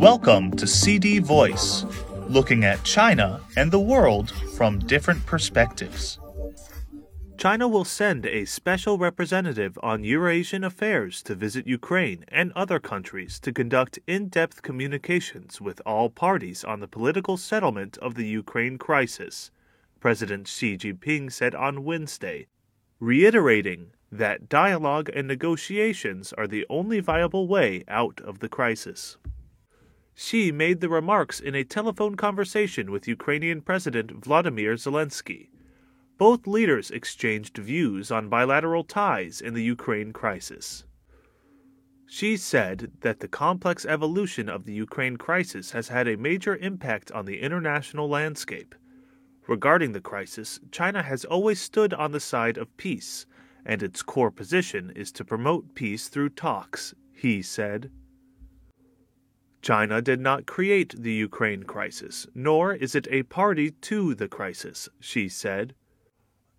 Welcome to CD Voice, looking at China and the world from different perspectives. China will send a special representative on Eurasian affairs to visit Ukraine and other countries to conduct in depth communications with all parties on the political settlement of the Ukraine crisis, President Xi Jinping said on Wednesday, reiterating that dialogue and negotiations are the only viable way out of the crisis. Xi made the remarks in a telephone conversation with Ukrainian President Volodymyr Zelensky. Both leaders exchanged views on bilateral ties in the Ukraine crisis. Xi said that the complex evolution of the Ukraine crisis has had a major impact on the international landscape. Regarding the crisis, China has always stood on the side of peace, and its core position is to promote peace through talks, he said. China did not create the Ukraine crisis, nor is it a party to the crisis, Xi said.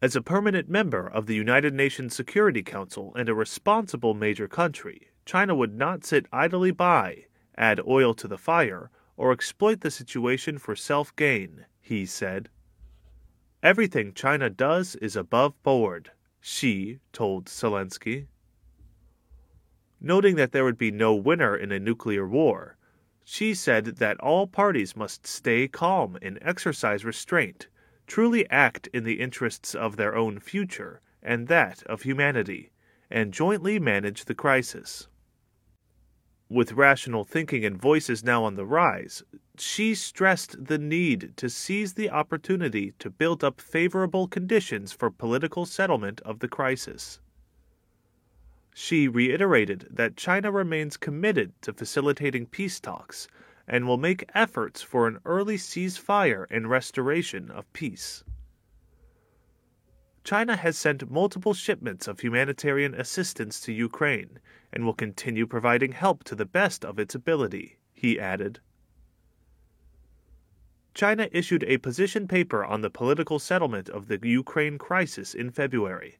As a permanent member of the United Nations Security Council and a responsible major country, China would not sit idly by, add oil to the fire, or exploit the situation for self gain, he said. Everything China does is above board, Xi told Zelensky. Noting that there would be no winner in a nuclear war, Xi said that all parties must stay calm and exercise restraint, truly act in the interests of their own future and that of humanity, and jointly manage the crisis. With rational thinking and voices now on the rise, Xi stressed the need to seize the opportunity to build up favorable conditions for political settlement of the crisis. Xi reiterated that China remains committed to facilitating peace talks and will make efforts for an early ceasefire and restoration of peace. China has sent multiple shipments of humanitarian assistance to Ukraine and will continue providing help to the best of its ability, he added. China issued a position paper on the political settlement of the Ukraine crisis in February.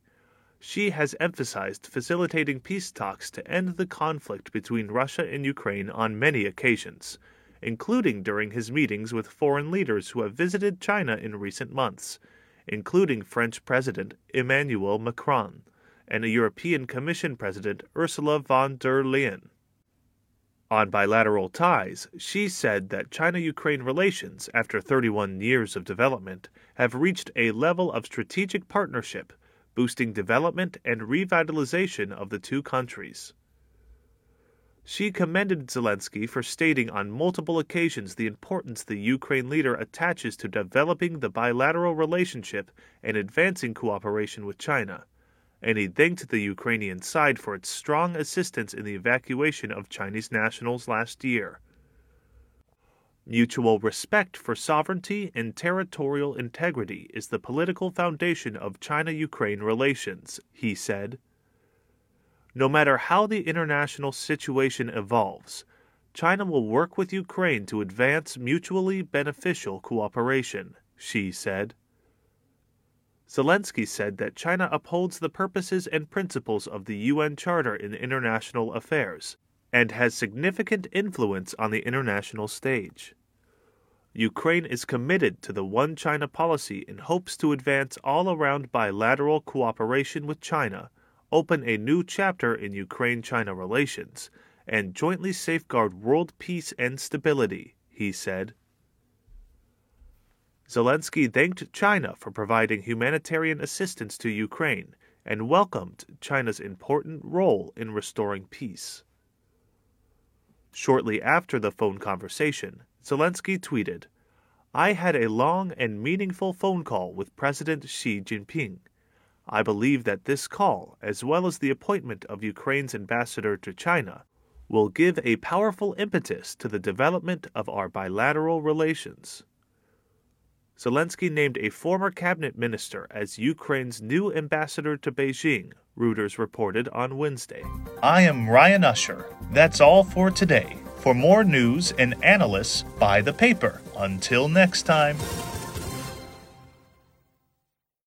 Xi has emphasized facilitating peace talks to end the conflict between Russia and Ukraine on many occasions, including during his meetings with foreign leaders who have visited China in recent months, including French President Emmanuel Macron and European Commission President Ursula von der Leyen. On bilateral ties, Xi said that China Ukraine relations, after 31 years of development, have reached a level of strategic partnership boosting development and revitalization of the two countries. Xi commended Zelensky for stating on multiple occasions the importance the Ukraine leader attaches to developing the bilateral relationship and advancing cooperation with China, and he thanked the Ukrainian side for its strong assistance in the evacuation of Chinese nationals last year. Mutual respect for sovereignty and territorial integrity is the political foundation of China Ukraine relations, he said. No matter how the international situation evolves, China will work with Ukraine to advance mutually beneficial cooperation, Xi said. Zelensky said that China upholds the purposes and principles of the UN Charter in International Affairs and has significant influence on the international stage. Ukraine is committed to the One China policy and hopes to advance all around bilateral cooperation with China, open a new chapter in Ukraine China relations, and jointly safeguard world peace and stability, he said. Zelensky thanked China for providing humanitarian assistance to Ukraine and welcomed China's important role in restoring peace. Shortly after the phone conversation, Zelensky tweeted, I had a long and meaningful phone call with President Xi Jinping. I believe that this call, as well as the appointment of Ukraine's ambassador to China, will give a powerful impetus to the development of our bilateral relations. Zelensky named a former cabinet minister as Ukraine's new ambassador to Beijing, Reuters reported on Wednesday. I am Ryan Usher. That's all for today. For more news and analysis, buy the paper. Until next time.